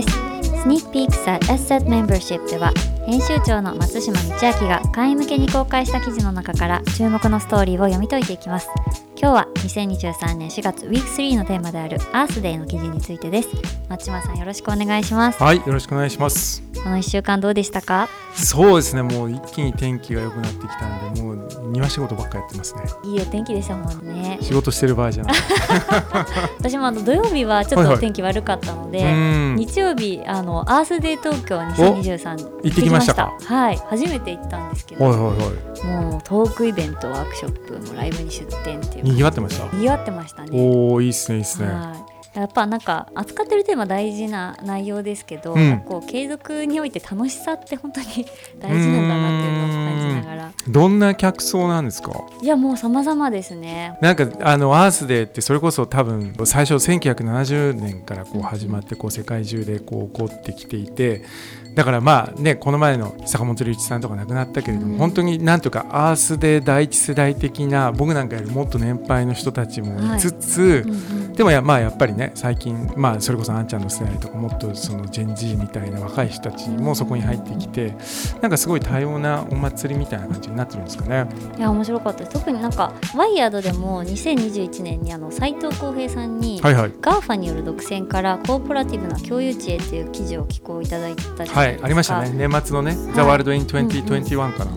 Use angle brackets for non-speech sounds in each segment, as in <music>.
です。スニークピークス at Asset Membership では編集長の松島道明が会員向けに公開した記事の中から注目のストーリーを読み解いていきます。今日は2023年4月ウィーク3のテーマであるアースデーの記事についてです。松島さんよろしくお願いします。はいよろしくお願いします。この1週間どうでしたか？そうですねもう一気に天気が良くなってきたんでもう庭仕事ばっかやってますね。いいお天気でしたもんね。仕事してる場合じゃない。<laughs> 私もあの土曜日はちょっと天気悪かったので、はいはい、日曜日あのアースデー東京2023行ってきましたはい。初めて行ったんですけど、はいはいはい、もうトークイベントワークショップもライブに出店っていう。にぎわってました？にぎわってましたね。おおいいっすねいいっすね、はい。やっぱなんか扱ってるテーマ大事な内容ですけど、うん、こう継続において楽しさって本当に大事なんだなっていうのをながらどんな客層なんですか？いやもう様々ですね。なんかあのアースデーってそれこそ多分最初1970年からこう始まってこう世界中でこう起こってきていてだからまあねこの前の坂本龍一さんとか亡くなったけれども、うん、本当になんとかアースで第一世代的な僕なんかよりもっと年配の人たちもい。つつ、はいうんうん、でもやまあやっぱりね最近まあそれこそあんちゃんの世代とかもっとそのジェンジーみたいな若い人たちもそこに入ってきてなんかすごい多様なお祭りみたいな感じになってるんですかね。いや面白かった特になんかワイヤードでも2021年にあの斎藤幸平さんに、はいはい、 GAFA による独占からコーポラティブな共有地へという記事を寄稿いただいたじゃないですか。はいありましたね。年末のね「 The World in 2021」から。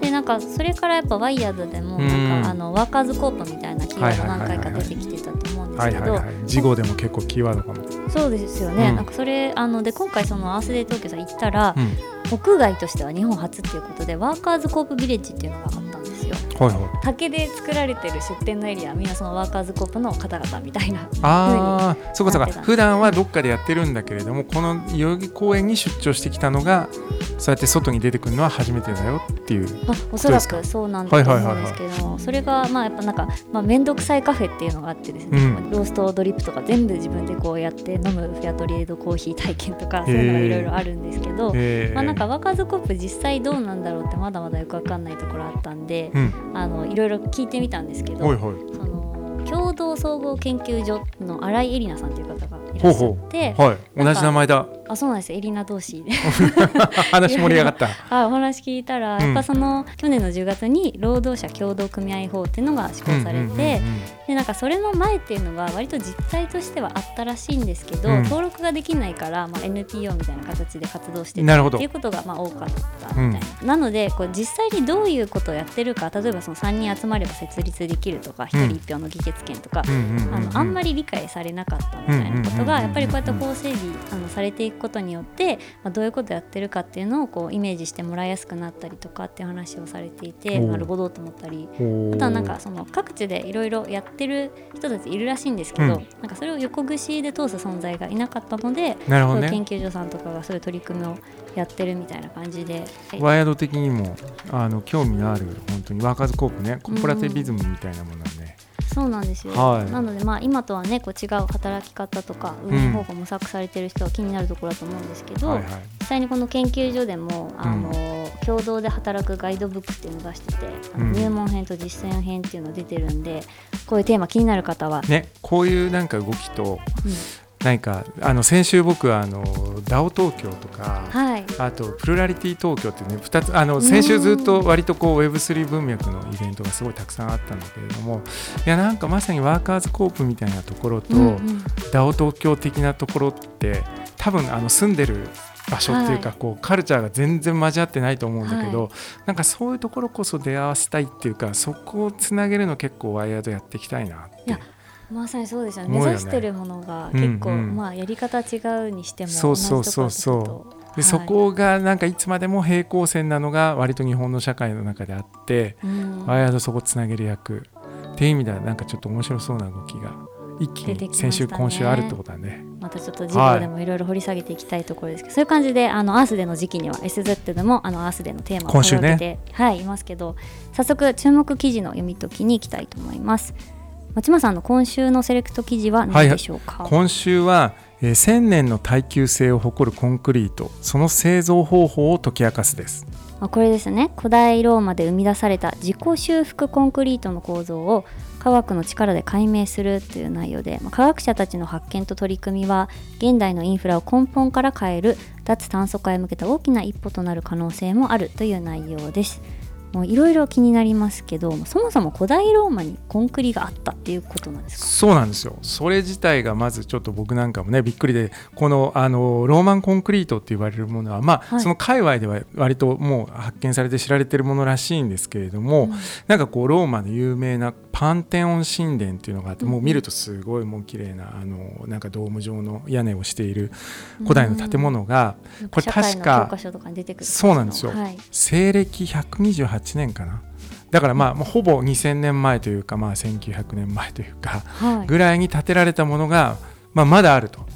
でなんかそれからやっぱワイヤードでもなんかあのワーカーズコープみたいなキーワード何回か出てきてたと思うんですけど。事後でも結構キーワードかも。そうですよね、うん、なんかそれあので今回そのアースデー東京さん行ったら、うん、屋外としては日本初っていうことでワーカーズコープビレッジっていうのがあったはいはい、竹で作られてる出店のエリアみんなそのワーカーズコープの方々みたいなああそうかそうか。普段はどっかでやってるんだけれどもこの代々木公園に出張してきたのがそうやって外に出てくるのは初めてだよっていうあおそらくそうなんだと思うんですけども、それがまあやっぱなんかまあ面倒くさいカフェっていうのがあってですね、うん、ローストドリップとか全部自分でこうやって飲むフェアトリエードコーヒー体験とかそういうのがいろいろあるんですけど、まあなんかワカズコップ実際どうなんだろうってまだまだよくわかんないところあったんで、うん、あのいろいろ聞いてみたんですけど、はいはい、その共同総合研究所の新井絵里奈さんという方がいらっしゃってはい、同じ名前だあそうなんですエリナ同士で。<laughs> 話盛り上がった。<laughs> あお話聞いたら、うん、やっぱその去年の10月に労働者協同組合法っていうのが施行されて、でなんかそれの前っていうのが割と実態としてはあったらしいんですけど、うん、登録ができないから、まあ、NPO みたいな形で活動してたっていうことがまあ多かったみたいな、うん、なのでこう実際にどういうことをやってるか例えばその3人集まれば設立できるとか1人1票の議決権とか、あのあんまり理解されなかったみたいなことがやっぱりこうやって法整備あのされていくことによって、まあ、どういうことやってるかっていうのをこうイメージしてもらいやすくなったりとかっていう話をされていてなるほどと思ったり。あとはなんかその各地でいろいろやってる人たちいるらしいんですけど、うん、なんかそれを横串で通す存在がいなかったので、ね、研究所さんとかがそういう取り組みをやってるみたいな感じで、ワイヤード的にもあの興味のある本当にワーカーズコープねコーポラティビズムみたいなものはね、そうなんですよ、はい、なのでまあ今とはねこう違う働き方とか運営方法模索されてる人は気になるところだと思うんですけど、はいはい、実際にこの研究所でもあの、うん、共同で働くガイドブックっていうのを出してて、あの入門編と実践編っていうの出てるんでこういうテーマ気になる方は。ねこういうなんか動きと、うん何かあの先週僕はあの DAO 東京とか、はい、あとプルラリティ東京ってね2つあの先週ずっと割とこう Web3 文脈のイベントがすごいたくさんあったんだけれどもいやなんかまさにワーカーズコープみたいなところと、うんうん、DAO 東京的なところって多分あの住んでる場所っていうか、こうカルチャーが全然交わってないと思うんだけど、はい、なんかそういうところこそ出会わせたいっていうかそこをつなげるの結構ワイヤードやっていきたいなって。まさにそうですよね。目指してるものが結構、うんうん、まあやり方違うにしてもそうそうそうそう。で、はい、そこがなんかいつまでも平行線なのが割と日本の社会の中であって、うん、ワイヤードそこつなげる役。っていう意味ではなんかちょっと面白そうな動きが一気に先週、ね、今週あるってことだね。またちょっと授業でもいろいろ掘り下げていきたいところですけど、はい、そういう感じであのアースデーの時期には SZ でもあのアースデーのテーマを今週ね、はい、いますけど早速注目記事の読み解きにいきたいと思います。松村さんの今週のセレクト記事は何でしょうか、はい、今週は、えー、1000年の耐久性を誇るコンクリート。その製造方法を解き明かすです。これですね。古代ローマで生み出された自己修復コンクリートの構造を科科学の力で解明するという内容で、まあ、科学者たちの発見と取り組みは現代のインフラを根本から変える脱炭素化へ向けた大きな一歩となる可能性もあるという内容です。もういろいろ気になりますけどそもそも古代ローマにコンクリがあったっていうことなんですか？そうなんですよ。それ自体がまずちょっと僕なんかもねびっくりでこのあのローマンコンクリートって言われるものはまあ、はい、その界隈では割ともう発見されて知られてるものらしいんですけれども、うん、なんかこうローマの有名なパンテオン神殿っていうのがあって、もう見るとすごいもう綺麗なあのなんかドーム状の屋根をしている古代の建物が、これ確かそうなんですよ、はい、西暦128年かな。だからまあほぼ2000年前というかまあ1900年前というかぐらいに建てられたものがまあまだあると。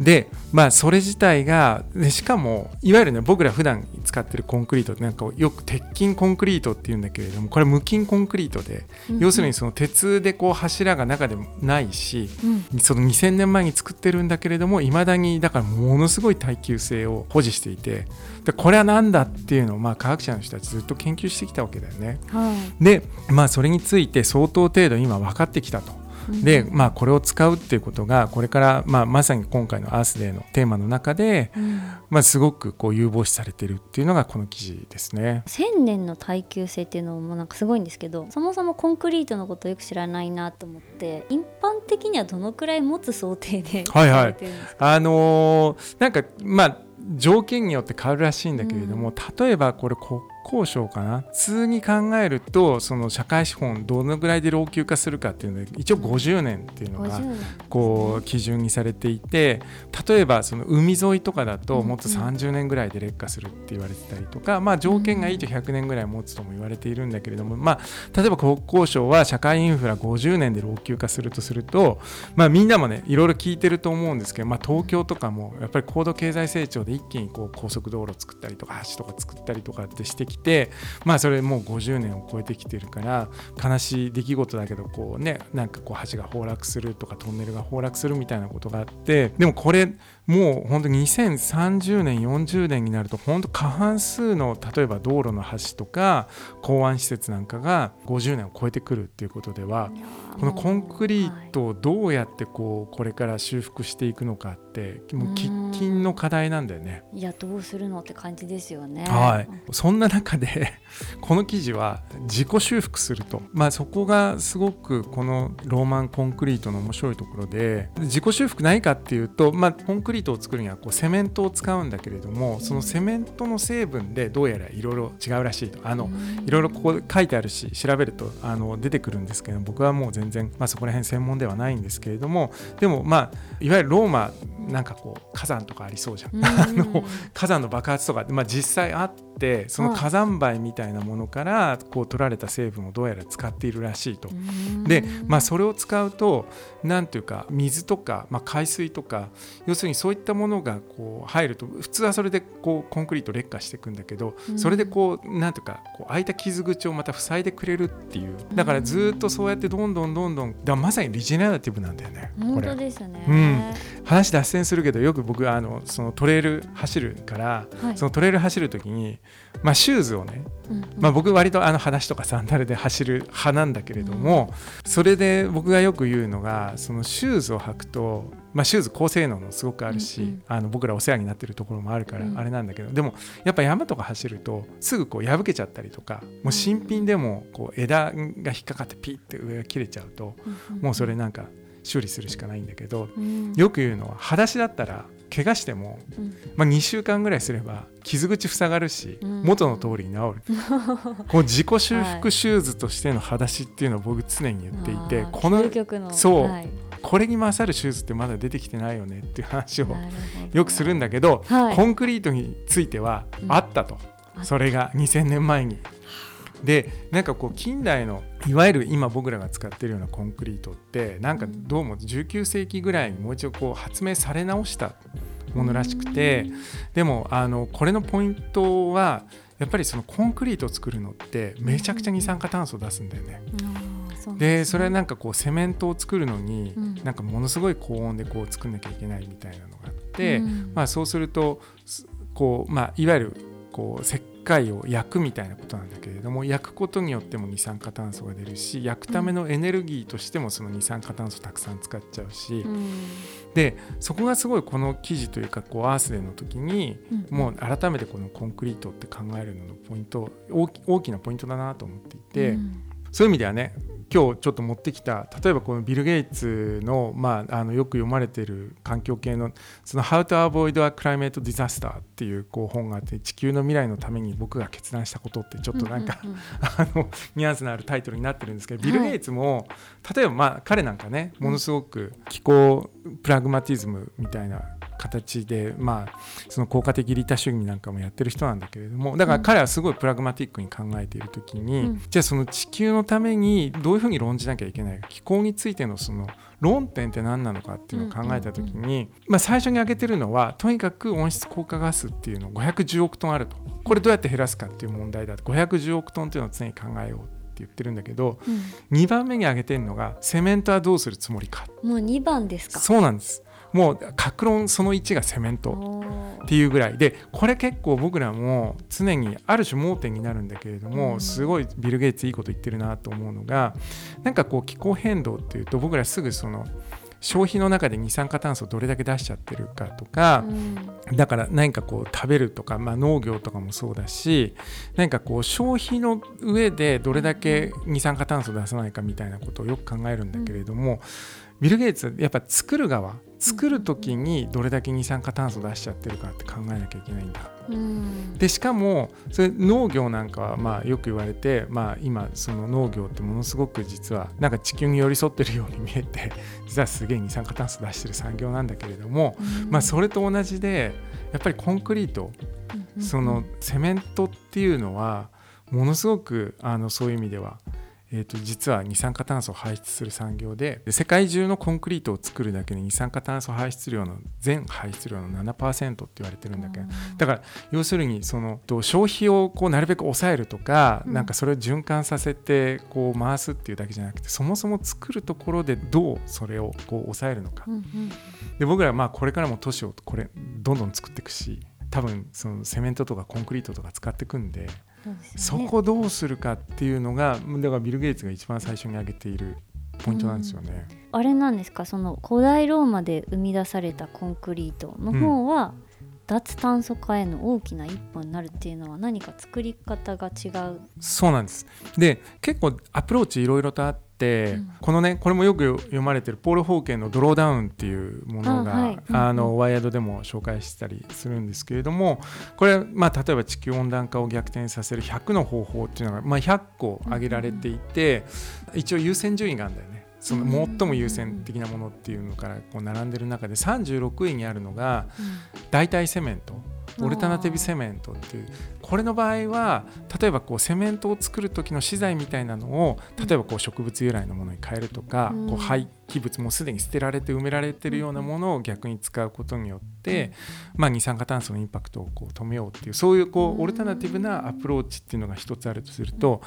でまあそれ自体がでしかもいわゆるね僕ら普段使ってるコンクリートってなんかよく鉄筋コンクリートっていうんだけれどもこれ無筋コンクリートで、うん、要するにその鉄でこう柱が中でもないし、うん、その2000年前に作ってるんだけれどもいまだにだからものすごい耐久性を保持していてでこれは何だっていうのをまあ科学者の人たちずっと研究してきたわけだよね。はい、でまあそれについて相当程度今分かってきたと。で、まあ、これを使うっていうことがこれから、まあ、まさに今回のアースデーのテーマの中で、うん、まあ、すごくこう有望視されてるっていうのがこの記事ですね。1000年の耐久性っていうのもなんかすごいんですけどそもそもコンクリートのことをよく知らないなと思って一般的にはどのくらい持つ想定で <laughs> はいはい。あのー、なんかまあ条件によって変わるらしいんだけれども、うん、例えばこれ国交省かな？普通に考えるとその社会資本どのぐらいで老朽化するかっていうので一応50年っていうのがこう基準にされていて例えばその海沿いとかだともっと30年ぐらいで劣化するって言われてたりとか、まあ、条件がいいと100年ぐらい持つとも言われているんだけれども、まあ、例えば国交省は社会インフラ50年で老朽化するとすると、まあ、みんなもねいろいろ聞いてると思うんですけど、まあ、東京とかもやっぱり高度経済成長で一気にこう高速道路作ったりとか橋とか作ったりとかってしてきてまあそれもう50年を超えてきてるから悲しい出来事だけどこうねなんかこう橋が崩落するとかトンネルが崩落するみたいなことがあってでもこれもう本当に2030年40年になると本当過半数の例えば道路の橋とか港湾施設なんかが50年を超えてくるっていうことではこのコンクリートをどうやってこうこれから修復していくのかってもう喫緊の課題なんだよね。いやどうするのって感じですよね。はい、そんな中で <laughs> この記事は自己修復すると、まあ、そこがすごくこのローマンコンクリートの面白いところで自己修復何かっていうと、まあ、コンクリートを作るにはこうセメントを使うんだけれどもそのセメントの成分でどうやらいろいろ違うらしいと。あのいろいろここ書いてあるし調べるとあの出てくるんですけど僕はもう全然、まあ、そこら辺専門ではないんですけれどもでもまあいわゆるローマなんかこう火山とかありそうじゃん。<laughs> あの火山の爆発とか、まあ、実際あってその火山灰みたいなものからこう取られた成分をどうやら使っているらしいと。で、まあ、それを使うと何ていうか水とか、まあ、海水とか要するにそういったものがこう入ると普通はそれでこうコンクリート劣化していくんだけどそれでこう何ていうかこう開いた傷口をまた塞いでくれるっていう。だからずっとそうやってどんどんどんどんだまさにリジェネラティブなんだよね。本当ですね、うん、話脱線するけどよく僕はあのそのトレイル走るから、はい、そのトレイル走る時に、まあ、シューズをね、うんうん、まあ、僕割とあの裸足とかサンダルで走る派なんだけれども、うん、それで僕がよく言うのがそのシューズを履くと、まあ、シューズ高性能のすごくあるし、うんうん、あの僕らお世話になってるところもあるからあれなんだけど、うん、でもやっぱ山とか走るとすぐこう破けちゃったりとかもう新品でもこう枝が引っかかってピッて上が切れちゃうと、もうそれなんか修理するしかないんだけど、うん、よく言うのは裸足だったら怪我しても、うん、まあ、2週間ぐらいすれば傷口塞がるし、うん、元の通りに治る、<laughs> こう自己修復シューズとしての裸足っていうのを僕常に言っていて、はい、このそう、はい、これに勝るシューズってまだ出てきてないよねっていう話をよくするんだけど、はい、コンクリートについてはあったと、それが2000年前に。でなんかこう近代のいわゆる今僕らが使ってるようなコンクリートってなんかどうも19世紀ぐらいにもう一度こう発明され直したものらしくてでもあのこれのポイントはやっぱりそのコンクリートを作るのってめちゃくちゃ二酸化炭素を出すんだよね。でそれはなんかこうセメントを作るのに、なんかものすごい高温でこう作んなきゃいけないみたいなのがあって、まあ、そうするとこう、まあ、いわゆるこう石回を焼くみたいなことなんだけれども焼くことによっても二酸化炭素が出るし焼くためのエネルギーとしてもその二酸化炭素たくさん使っちゃうし、うん、でそこがすごいこの記事というかこうアースデーの時に、もう改めてこのコンクリートって考えるののポイント大きなポイントだなと思っていて、うん、そういう意味ではね今日ちょっと持ってきた例えばこのビル・ゲイツの,、まあ、あのよく読まれている環境系のその「How to Avoid a Climate Disaster」っていうこう本があって地球の未来のために僕が決断したことってちょっとなんか、<laughs> あのニュアンスのあるタイトルになってるんですけどビル・ゲイツも、例えばまあ彼なんかねものすごく気候プラグマティズムみたいな形で、まあ、その効果的利他主義なんかもやってる人なんだけれどもだから彼はすごいプラグマティックに考えている時に、うん、じゃあその地球のためにどういうふうに論じなきゃいけないか気候についてのその論点って何なのかっていうのを考えた時に、まあ、最初に挙げてるのはとにかく温室効果ガスっていうの510億トンあると。これどうやって減らすかっていう問題だ。と510億トンっていうのを常に考えようって言ってるんだけど、うん、2番目に挙げてるのがセメントはどうするつもりか。もう2番ですか？そうなんですもう格論その1がセメントっていうぐらいでこれ結構僕らも常にある種盲点になるんだけれどもすごいビル・ゲイツいいこと言ってるなと思うのがなんかこう気候変動っていうと僕らすぐその消費の中で二酸化炭素どれだけ出しちゃってるかとか、うん、だから何かこう食べるとか、まあ、農業とかもそうだし何かこう消費の上でどれだけ二酸化炭素出さないかみたいなことをよく考えるんだけれども、ビル・ゲイツやっぱ作る側作る時にどれだけ二酸化炭素出しちゃってるかって考えなきゃいけないんだ。うん、でしかもそれ農業なんかはまあよく言われて、まあ、今その農業ってものすごく実はなんか地球に寄り添ってるように見えて <laughs> 実はすげえ二酸化炭素出してる産業なんだけれども、うん、まあ、それと同じでやっぱりコンクリート、そのセメントっていうのはものすごくあのそういう意味ではえー、と実は二酸化炭素を排出する産業で世界中のコンクリートを作るだけで二酸化炭素排出量の全排出量の7%って言われてるんだけどだから要するにその消費をこうなるべく抑えるとか、うん、なんかそれを循環させてこう回すっていうだけじゃなくてそもそも作るところでどうそれをこう抑えるのか。で僕らはまあこれからも都市をこれどんどん作っていくし多分そのセメントとかコンクリートとか使っていくんで。そこどうするかっていうのがだからビル・ゲイツが一番最初に挙げているポイントなんですよね。あれなんですか？その古代ローマで生み出されたコンクリートの方は、うん。脱炭素化への大きな一歩になるっていうのは何か作り方が違う？そうなんです。で結構アプローチいろいろとあって、うん、このねこれもよく読まれてるポール・ホーケンの「ドローダウン」っていうものがあ、はい。あのワイヤードでも紹介したりするんですけれどもこれ、まあ、例えば地球温暖化を逆転させる100の方法っていうのが、まあ、100個挙げられていて、うん、一応優先順位があるんだよね。その最も優先的なものっていうのからこう並んでる中で36位にあるのが代替セメントオルタナティブセメントっていう。これの場合は例えばこうセメントを作る時の資材みたいなのを例えばこう植物由来のものに変えるとか、こう廃棄物もすでに捨てられて埋められてるようなものを逆に使うことによって、まあ、二酸化炭素のインパクトをこう止めようっていうそういうこうオルタナティブなアプローチっていうのが一つあるとすると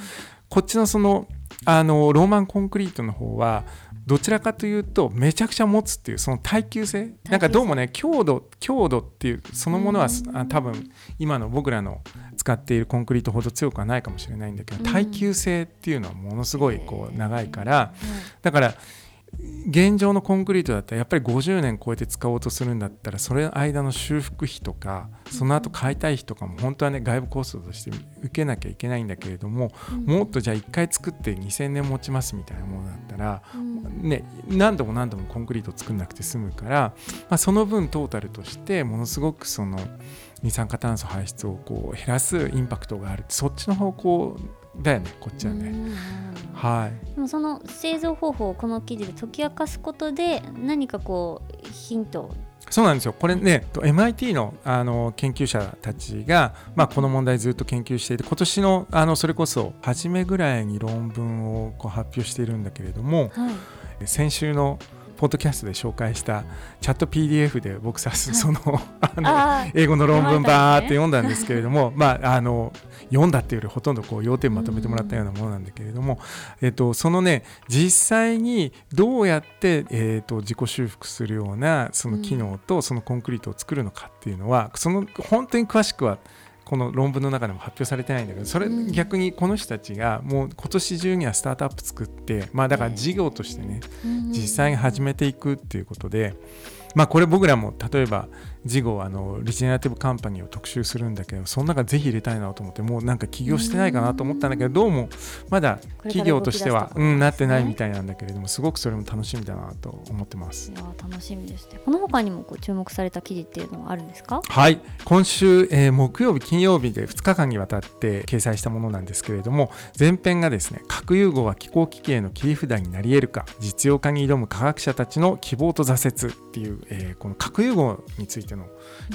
こっちのそのあのローマンコンクリートの方はどちらかというとめちゃくちゃ持つっていうその耐久性。なんかどうもね強度強度っていうそのものは、うん、多分今の僕らの使っているコンクリートほど強くはないかもしれないんだけど、耐久性っていうのはものすごいこう長いから、だから現状のコンクリートだったらやっぱり50年超えて使おうとするんだったらそれの間の修復費とかその後買いたい費とかも本当はね外部コストとして受けなきゃいけないんだけれども、もっとじゃあ1回作って2000年持ちますみたいなものだったら、ね、何度も何度もコンクリート作んなくて済むから、まあ、その分トータルとしてものすごくその二酸化炭素排出をこう減らすインパクトがあるそっちの方向だよねこっちはね。はい、でもその製造方法をこの記事で解き明かすことで何かこうヒント。そうなんですよ。これね MIT のあの研究者たちが、まあ、この問題ずっと研究していて今年のあのそれこそ初めぐらいに論文をこう発表しているんだけれども、はい、先週のポッドキャストで紹介したチャット PDF で僕さその <laughs> あの英語の論文バーって読んだんですけれども、まああの読んだっていうよりほとんどこう要点まとめてもらったようなものなんだけれども、えっとそのね実際にどうやってえっと自己修復するようなその機能とそのコンクリートを作るのかっていうのはその本当に詳しくはこの論文の中でも発表されてないんだけどそれ逆にこの人たちがもう今年中にはスタートアップ作ってまあだから事業としてね実際に始めていくっていうことで。まあこれ僕らも例えば事後あのリジェネラティブカンパニーを特集するんだけどその中ぜひ入れたいなと思ってもうなんか起業してないかなと思ったんだけどどうもまだ企業としてはうん、なってないみたいなんだけれどもすごくそれも楽しみだなと思ってます。いや楽しみですねこの他にもこう注目された記事っていうのはあるんですか？はい。今週、えー、木曜日金曜日で2日間にわたって掲載したものなんですけれども前編がですね核融合は気候危機への切り札になり得るか実用化に挑む科学者たちの希望と挫折っていう、えー、この核融合についての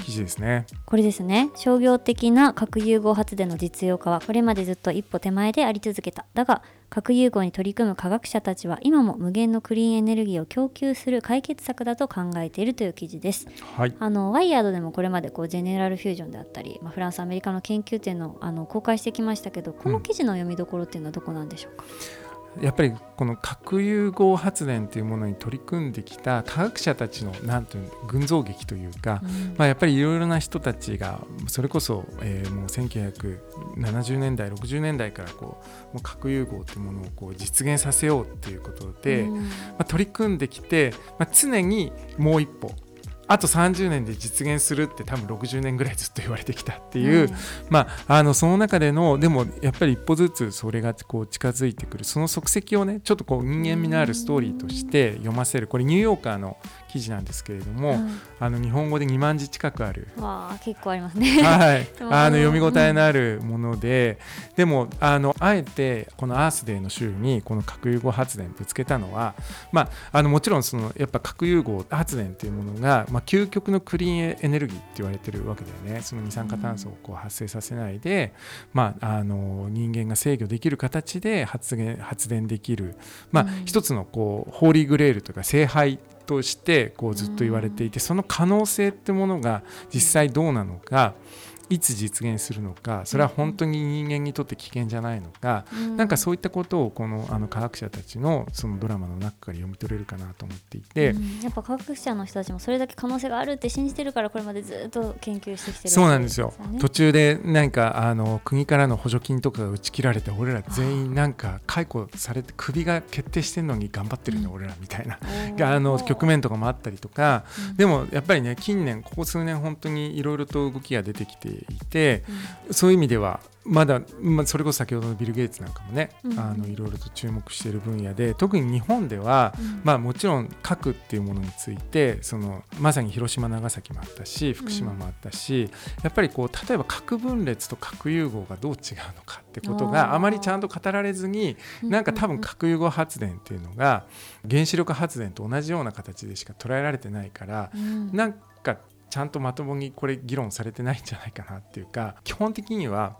記事ですね。これですね。商業的な核融合発電の実用化はこれまでずっと一歩手前であり続けた。だが核融合に取り組む科学者たちは今も無限のクリーンエネルギーを供給する解決策だと考えているという記事です。はい、あのワイヤードでもこれまでこうジェネラルフュージョンであったり、まあ、フランスアメリカの研究点のあの公開してきましたけどこの記事の読みどころっていうのはどこなんでしょうか、うんやっぱりこの核融合発電というものに取り組んできた科学者たちのなんという群像劇というか、うん、まあ、やっぱりいろいろな人たちがそれこそ、えー、もう1970年代60年代からこうもう核融合というものをこう実現させようということで、うん、まあ、取り組んできて、まあ、常にもう一歩あと30年で実現するって多分60年ぐらいずっと言われてきたっていう、うん、まあ、あのその中でのでもやっぱり一歩ずつそれがこう近づいてくる。その足跡をねちょっとこう人間味のあるストーリーとして読ませる。これニューヨーカーの記事なんですけれども、うん、あの日本語で2万字近くある。わ結構ありますね、<laughs> はい、<laughs> あの読み応えのあるもので、うん、でもあのあえてこのアースデーの週にこの核融合発電ぶつけたのは、まあ、あのもちろんそのやっぱ核融合発電っていうものが、まあ、究極のクリーンエネルギーって言われてるわけだよね。その二酸化炭素をこう発生させないで、うん、まあ、あの人間が制御できる形で発電発電できる、まあ、一つのこうホーリーグレールというか聖杯としてこうずっと言われていてその可能性ってものが実際どうなのかいつ実現するのかそれは本当に人間にとって危険じゃないのか、うん、なんかそういったことをこのあの科学者たちのそのドラマの中から読み取れるかなと思っていて、うん、やっぱ科学者の人たちもそれだけ可能性があるって信じてるからこれまでずっと研究してきてる、そうなんですよ。途中でなんかあの国からの補助金とかが打ち切られて俺ら全員なんか解雇されて首が決定してるのに頑張ってるね、うん、俺らみたいな。あの局面とかもあったりとか、でもやっぱりね近年ここ数年本当にいろいろと動きが出てきていて、うん、そういう意味ではまだ、まあ、それこそ先ほどのビル・ゲイツなんかもね、うん、あのいろいろと注目している分野で特に日本では、うん、まあ、もちろん核っていうものについてそのまさに広島長崎もあったし福島もあったし、うん、やっぱりこう例えば核分裂と核融合がどう違うのかってことがあまりちゃんと語られずになんか多分核融合発電っていうのが原子力発電と同じような形でしか捉えられてないから、うん、なんかちゃんとまともにこれ議論されてないんじゃないかなっていうか基本的には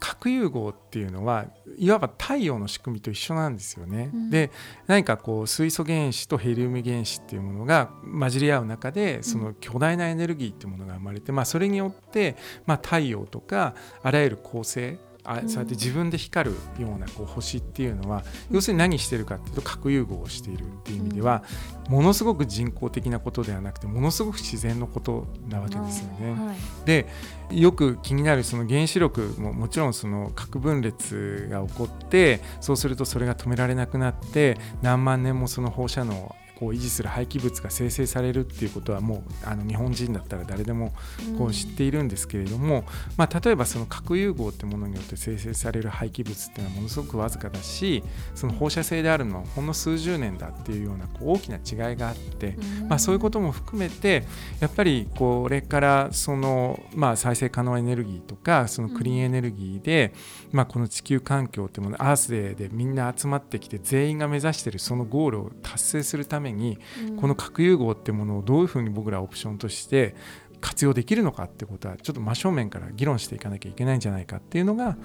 核融合っていうのはいわば太陽の仕組みと一緒なんですよね。うん、で何かこう水素原子とヘリウム原子っていうものが混じり合う中でその巨大なエネルギーっていうものが生まれて、まあ、それによって、まあ、太陽とかあらゆる恒星あそうやって自分で光るようなこう星っていうのは、要するに何してるかっていうと核融合をしているっていう意味では、ものすごく人工的なことではなくてものすごく自然のことなわけですよね。はい、でよく気になるその原子力ももちろんその核分裂が起こってそうするとそれが止められなくなって何万年もその放射能こう維持する廃棄物が生成されるっていうことはもうあの日本人だったら誰でもこう知っているんですけれども、うん、まあ、例えばその核融合ってものによって生成される廃棄物っていうのはものすごくわずかだしその放射性であるのはほんの数十年だっていうようなこう大きな違いがあって、うん、まあ、そういうことも含めてやっぱりこれからその、まあ、再生可能エネルギーとかそのクリーンエネルギーで、まあ、この地球環境っていうものアースデーでみんな集まってきて全員が目指しているそのゴールを達成するために、この核融合ってものをどういうふうに僕らオプションとして活用できるのかってことはちょっと真正面から議論していかなきゃいけないんじゃないかっていうのが、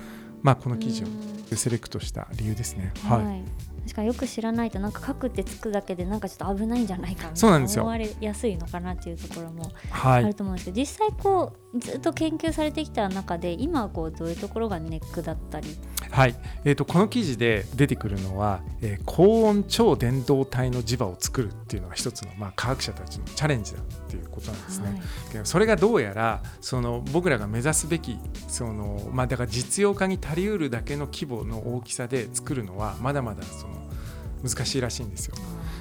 まあ、この記事をセレクトした理由ですね。はい、しかもよく知らないとなんか核ってつくだけでなんかちょっと危ないんじゃないかみたいな <laughs> 思われやすいのかなっていうところもあると思うんですけど、はい、実際こうずっと研究されてきた中で今はこうどういうところがネックだったりはい、えーと、この記事で出てくるのは、えー、高温超伝導体の磁場を作るっていうのが一つの、まあ、科学者たちのチャレンジだっていうことなんですね。はい、それがどうやらその僕らが目指すべきその、まあ、だから実用化に足りうるだけの規模の大きさで作るのはまだまだその難しいらしいんですよ。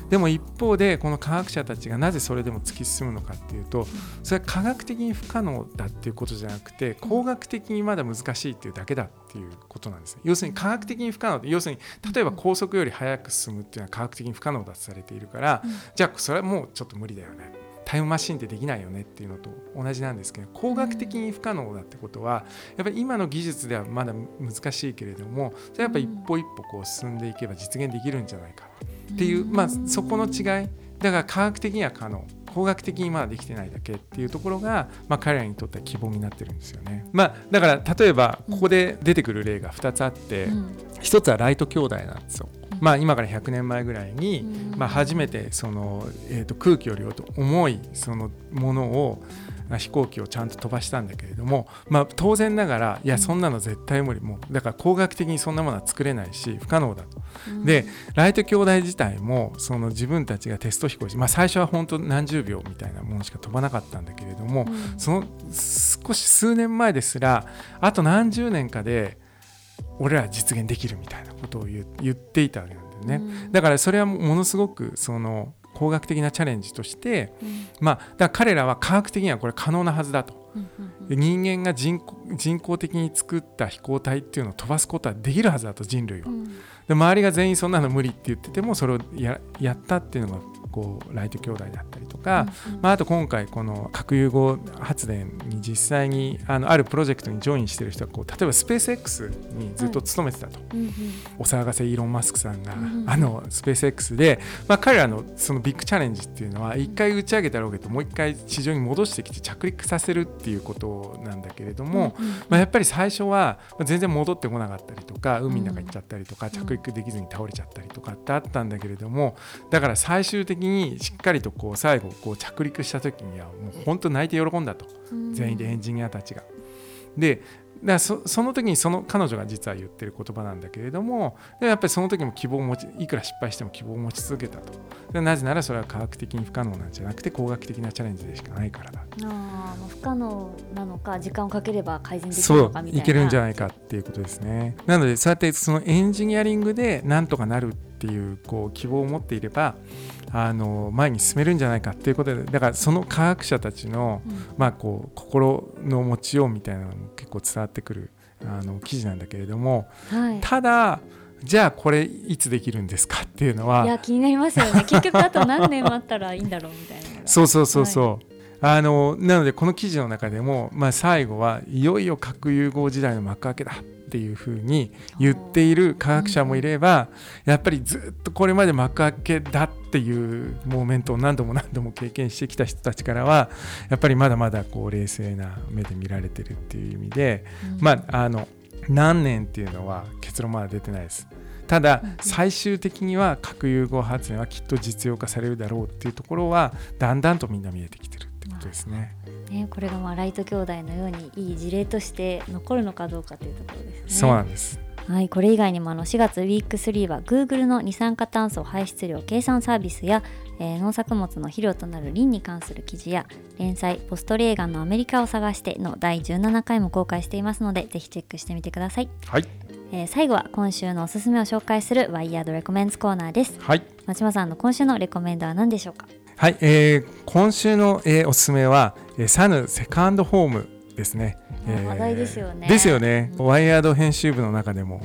でも一方でこの科学者たちがなぜそれでも突き進むのかっていうとそれは科学的に不可能だっていうことじゃなくて工学的にまだ難しいっていうだけだっていうことなんです要するに科学的に不可能。要するに例えば高速より速く進むっていうのは科学的に不可能だとされているからじゃあそれはもうちょっと無理だよねタイムマシンってできないよねっていうのと同じなんですけど工学的に不可能だってことはやっぱり今の技術ではまだ難しいけれどもそれやっぱり一歩一歩こう進んでいけば実現できるんじゃないかっていう、まあ、そこの違いだから科学的には可能工学的にまだできてないだけっていうところが、まあ、彼らにとっては希望になってるんですよね。まあ、だから例えばここで出てくる例が2つあって、うん、1つはライト兄弟なんですよ。まあ、今から100年前ぐらいに、まあ、初めてその、えー、と空気より重いそのものを飛行機をちゃんと飛ばしたんだけれども、まあ、当然ながらいやそんなの絶対無理。もうだから工学的にそんなものは作れないし不可能だと。でライト兄弟自体もその自分たちがテスト飛行し、まあ、最初は本当何十秒みたいなものしか飛ばなかったんだけれども、その少し数年前ですらあと何十年かで俺ら実現できるみたいなことを言っていたわけなんだよね、うん、だからそれはものすごくその工学的なチャレンジとして、うん、まあだから彼らは科学的にはこれ可能なはずだと、うんうん、人間が人人工的に作った飛行体っていうのを飛ばすことはできるはずだと人類は、で周りが全員そんなの無理って言っててもそれをややったっていうのがこうライト兄弟だったりとか、まあ、あと今回この核融合発電に実際にあのあるプロジェクトにジョインしてる人はこう例えばスペース X にずっと勤めてたと、お騒がせイーロン・マスクさんが、あのスペース X で、まあ、彼らのそのビッグチャレンジっていうのは一回打ち上げたロケットもう一回地上に戻してきて着陸させるっていうことなんだけれども、まあ、やっぱり最初は全然戻ってこなかったりとか海の中行っちゃったりとか、着陸できずに倒れちゃったりとかってあったんだけれどもだから最終的にしっかりとこう最後こう着陸した時にはもう本当泣いて喜んだと、全員でエンジニアたちが。でだそその時にその彼女が実は言ってる言葉なんだけれどもやっぱりその時も希望を持ちいくら失敗しても希望を持ち続けたと。でなぜならそれは科学的に不可能なんじゃなくて工学的なチャレンジでしかないからだ。あ不可能なのか時間をかければ改善できるのかみたいな。そういけるんじゃないかっていうことですね。なのでそうやってそのエンジニアリングでなんとかなるっていうこう希望を持っていればあの前に進めるんじゃないかっていうことでだからその科学者たちの、うん、まあ、こう心の持ちようみたいなのも結構伝わってくるあの記事なんだけれども、はい、ただじゃあこれいつできるんですかっていうのはいや気になりますよね。結局あと何年待ったらいいんだろうみたいなそうそうそうそう、はい。あのなのでこの記事の中でも、まあ、最後はいよいよ核融合時代の幕開けだっていうふうに言っている科学者もいればやっぱりずっとこれまで幕開けだっていうモーメントを何度も何度も経験してきた人たちからはやっぱりまだまだこう冷静な目で見られてるっていう意味で、まああの何年っていうのは結論まだ出てないです。ただ最終的には核融合発電はきっと実用化されるだろうっていうところはだんだんとみんな見えてきてるってことですね。ね、これがまあライト兄弟のようにいい事例として残るのかどうかというところですね。そうなんですはい、これ以外にもあの4月ウィーク3は Google の二酸化炭素排出量計算サービスや、えー、農作物の肥料となるリンに関する記事や連載「ポストレーガンのアメリカを探して」の第17回も公開していますのでぜひチェックしてみてください。はいえー、最後は今週のおすすめを紹介するワイヤードレコメンズコーナーです。はい。松島さんの今週のレコメンドは何でしょうか？はい、えー、今週の、えー、おすすめは、えー、サヌセカンドホームですね。えー、話題ですよね。ですよね。うん、ワイヤード編集部の中でも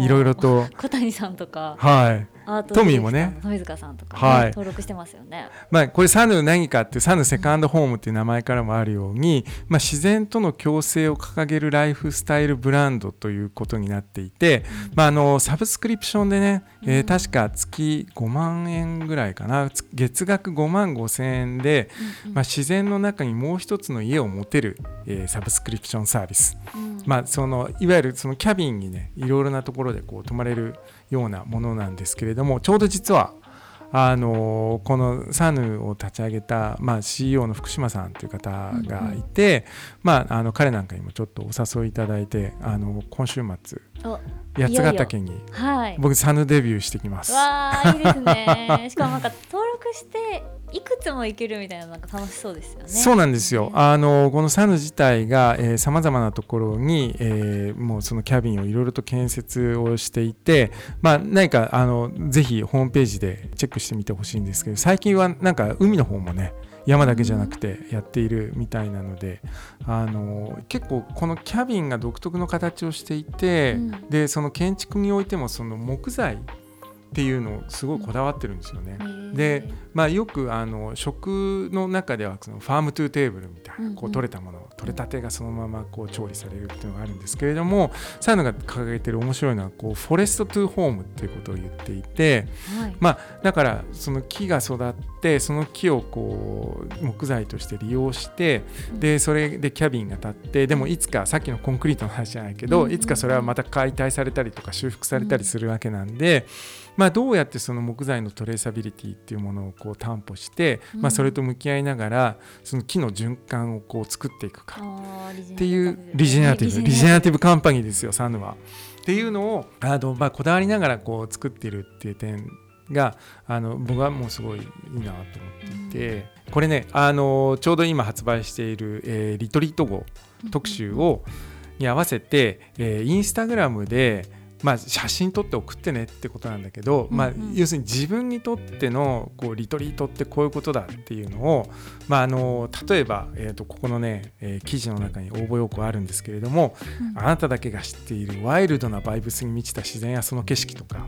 いろいろと小谷さんとかはいトミーもね。さんとか、ね、はい、登録してますよね。まあこれサヌ何かってサヌセカンドホームっていう名前からもあるように、まあ、自然との共生を掲げるライフスタイルブランドということになっていて、うん、まあ、あのサブスクリプションでね、えー、確か月5万円ぐらいかな。月額5万5千円で、まあ、自然の中にもう一つの家を持てる、えー、サブスクリプションサービス、うん、まあ、そのいわゆるそのキャビンにねいろいろなところでこう泊まれるようなものなんですけれどもちょうど実はあのこのサヌを立ち上げた、まあ、CEO の福島さんという方がいて、うんうん、まあ、あの彼なんかにもちょっとお誘いいただいてあの今週末八ヶ岳に僕サヌデビューしてきます。わーいいですね。<laughs> しかもなんか登録していくつも行けるみたいななんか楽しそうですよね。そうなんですよ。あのこのサヌ自体がさまざまなところに、えー、もうそのキャビンをいろいろと建設をしていて、まあ何かあのぜひホームページでチェックしてみてほしいんですけど、最近はなんか海の方もね。山だけじゃなくてやっているみたいなので、あの結構このキャビンが独特の形をしていて、うん、でその建築においてもその木材っていうのをすごいこだわってるんですよね。で、まあ、よくあの食の中ではその farm to table みたいなこう取れたもの取れたてがそのままこう調理されるっていうのがあるんですけれども SANU が掲げてる面白いのはこう forest to home っていうことを言っていて、はい、まあ、だからその木が育ってその木をこう木材として利用してでそれでキャビンが立ってでもいつかさっきのコンクリートの話じゃないけどいつかそれはまた解体されたりとか修復されたりするわけなんで。まあ、どうやってその木材のトレーサビリティっていうものをこう担保して、まあ、それと向き合いながらその木の循環をこう作っていくか。っていうリジェネラティブリジェネラティブカンパニーですよサヌは。っていうのをあの、まあ、こだわりながらこう作ってるっていう点があの僕はもうすごいいいなと思っていて、これねあのちょうど今発売している、えー、リトリート号特集を、に合わせて、えー、インスタグラムでまあ、写真撮って送ってねってことなんだけど、まあ、要するに自分にとってのこうリトリートってこういうことだっていうのを、まあ、あの例えば、えー、とここのね、えー、記事の中に応募要項あるんですけれども、あなただけが知っているワイルドなバイブスに満ちた自然やその景色とか。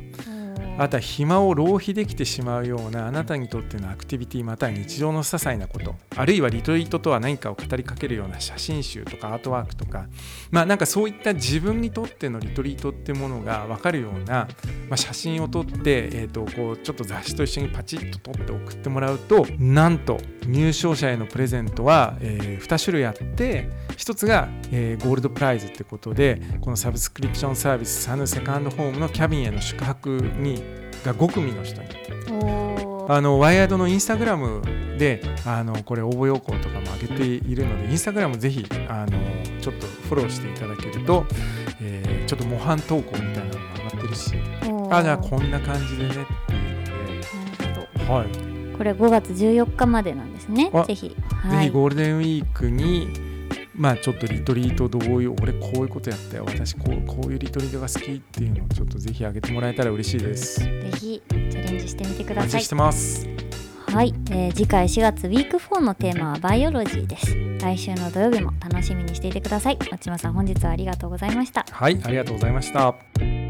あとは暇を浪費できてしまうようなあなたにとってのアクティビティまたは日常の些細なことあるいはリトリートとは何かを語りかけるような写真集とかアートワークとかまあなんかそういった自分にとってのリトリートってものが分かるような、まあ、写真を撮って、えー、とこうちょっと雑誌と一緒にパチッと撮って送ってもらうとなんと入賞者へのプレゼントは、えー、2種類あって1つが、えー、ゴールドプライズってことでこのサブスクリプションサービスサヌセカンドホームのキャビンへの宿泊にが5組の人に。あのワイヤードのインスタグラムであのこれ応募要項とかも上げているのでインスタグラムぜひあのちょっとフォローしていただけると、えー、ちょっと模範投稿みたいなのが上がってるし。あじゃあこんな感じでねっていうので、はい、これ5月14日までなんですね。ぜひ、はい、ぜひゴールデンウィークにまあちょっとリトリートどういう俺こういうことやったよ。私こうこういうリトリートが好きっていうのをちょっとぜひ上げてもらえたら嬉しいです。ぜひチャレンジしてみてください。してます。はい、えー、次回4月ウィーク4のテーマはバイオロジーです。来週の土曜日も楽しみにしていてください。松島さん本日はありがとうございました。はいありがとうございました